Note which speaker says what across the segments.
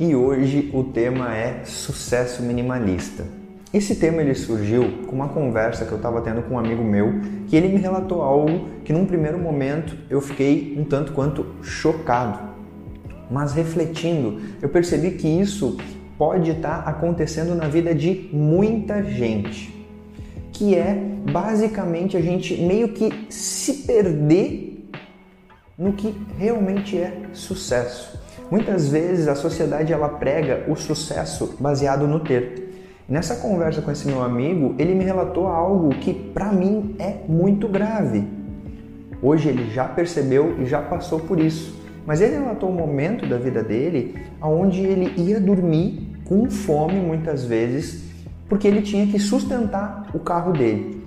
Speaker 1: E hoje o tema é sucesso minimalista. Esse tema ele surgiu com uma conversa que eu estava tendo com um amigo meu, que ele me relatou algo que num primeiro momento eu fiquei um tanto quanto chocado. Mas refletindo, eu percebi que isso pode estar tá acontecendo na vida de muita gente, que é basicamente a gente meio que se perder no que realmente é sucesso. Muitas vezes a sociedade ela prega o sucesso baseado no ter. Nessa conversa com esse meu amigo, ele me relatou algo que para mim é muito grave. Hoje ele já percebeu e já passou por isso. Mas ele relatou um momento da vida dele onde ele ia dormir com fome muitas vezes, porque ele tinha que sustentar o carro dele.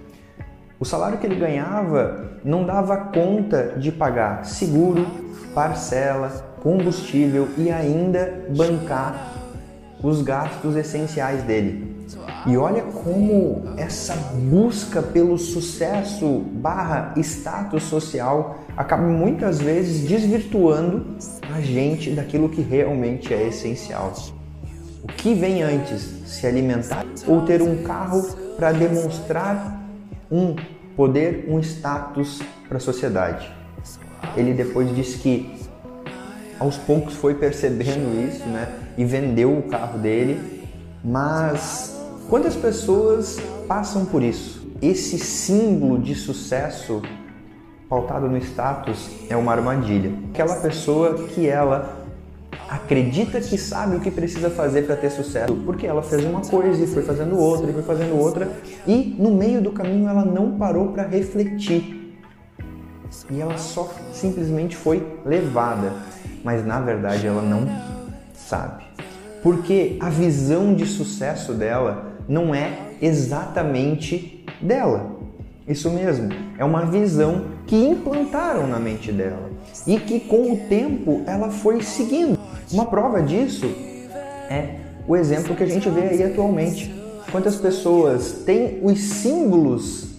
Speaker 1: O salário que ele ganhava não dava conta de pagar seguro, parcela, combustível e ainda bancar os gastos essenciais dele. E olha como essa busca pelo sucesso barra status social acaba muitas vezes desvirtuando a gente daquilo que realmente é essencial. O que vem antes, se alimentar ou ter um carro para demonstrar um poder, um status para a sociedade? Ele depois disse que aos poucos foi percebendo isso, né? E vendeu o carro dele. Mas quantas pessoas passam por isso? Esse símbolo de sucesso pautado no status é uma armadilha. Aquela pessoa que ela acredita que sabe o que precisa fazer para ter sucesso, porque ela fez uma coisa e foi fazendo outra e foi fazendo outra, e no meio do caminho ela não parou para refletir. E ela só simplesmente foi levada mas na verdade ela não sabe. Porque a visão de sucesso dela não é exatamente dela. Isso mesmo, é uma visão que implantaram na mente dela e que com o tempo ela foi seguindo. Uma prova disso é o exemplo que a gente vê aí atualmente. Quantas pessoas têm os símbolos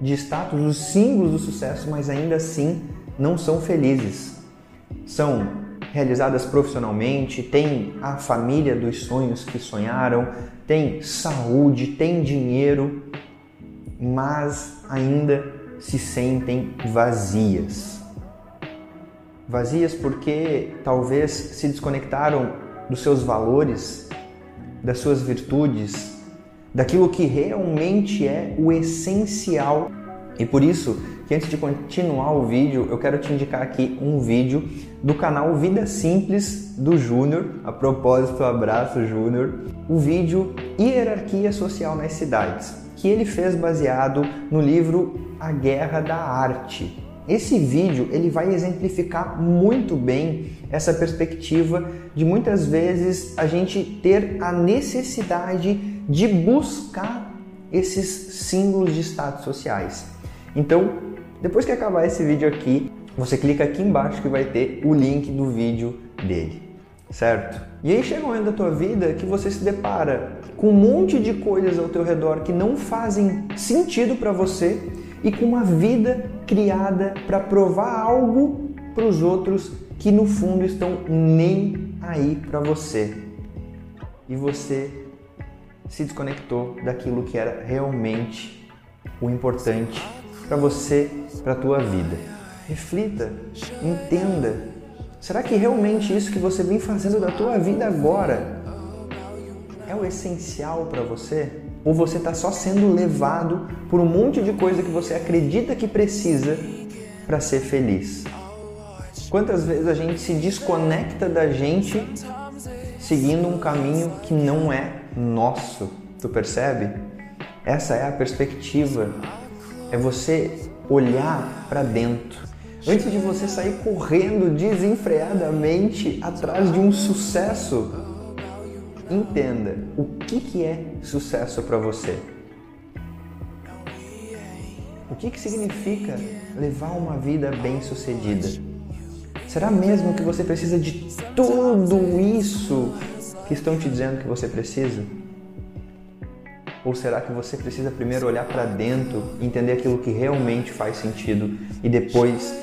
Speaker 1: de status, os símbolos do sucesso, mas ainda assim não são felizes. São realizadas profissionalmente, tem a família dos sonhos que sonharam, tem saúde, tem dinheiro, mas ainda se sentem vazias. Vazias porque talvez se desconectaram dos seus valores, das suas virtudes, daquilo que realmente é o essencial. E por isso que antes de continuar o vídeo, eu quero te indicar aqui um vídeo do canal Vida Simples do Júnior. A propósito, abraço Júnior. O vídeo Hierarquia Social nas Cidades, que ele fez baseado no livro A Guerra da Arte. Esse vídeo ele vai exemplificar muito bem essa perspectiva de muitas vezes a gente ter a necessidade de buscar esses símbolos de status sociais. Então, depois que acabar esse vídeo aqui, você clica aqui embaixo que vai ter o link do vídeo dele, certo? E aí chega um momento da tua vida que você se depara com um monte de coisas ao teu redor que não fazem sentido para você e com uma vida criada para provar algo para os outros que no fundo estão nem aí para você. E você se desconectou daquilo que era realmente o importante para você, para a tua vida. Reflita, entenda. Será que realmente isso que você vem fazendo da tua vida agora é o essencial para você? Ou você está só sendo levado por um monte de coisa que você acredita que precisa para ser feliz? Quantas vezes a gente se desconecta da gente seguindo um caminho que não é nosso? Tu percebe? Essa é a perspectiva é você olhar para dentro. Antes de você sair correndo desenfreadamente atrás de um sucesso, entenda o que, que é sucesso para você. O que, que significa levar uma vida bem-sucedida? Será mesmo que você precisa de tudo isso que estão te dizendo que você precisa? Ou será que você precisa primeiro olhar para dentro, entender aquilo que realmente faz sentido e depois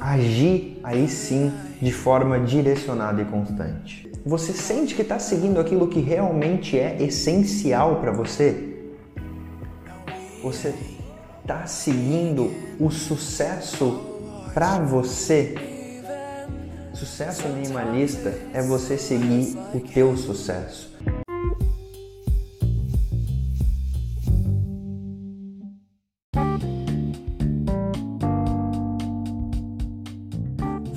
Speaker 1: agir aí sim de forma direcionada e constante? Você sente que está seguindo aquilo que realmente é essencial para você? Você está seguindo o sucesso para você? Sucesso minimalista é você seguir o teu sucesso.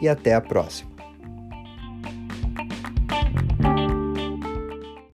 Speaker 1: e até a próxima.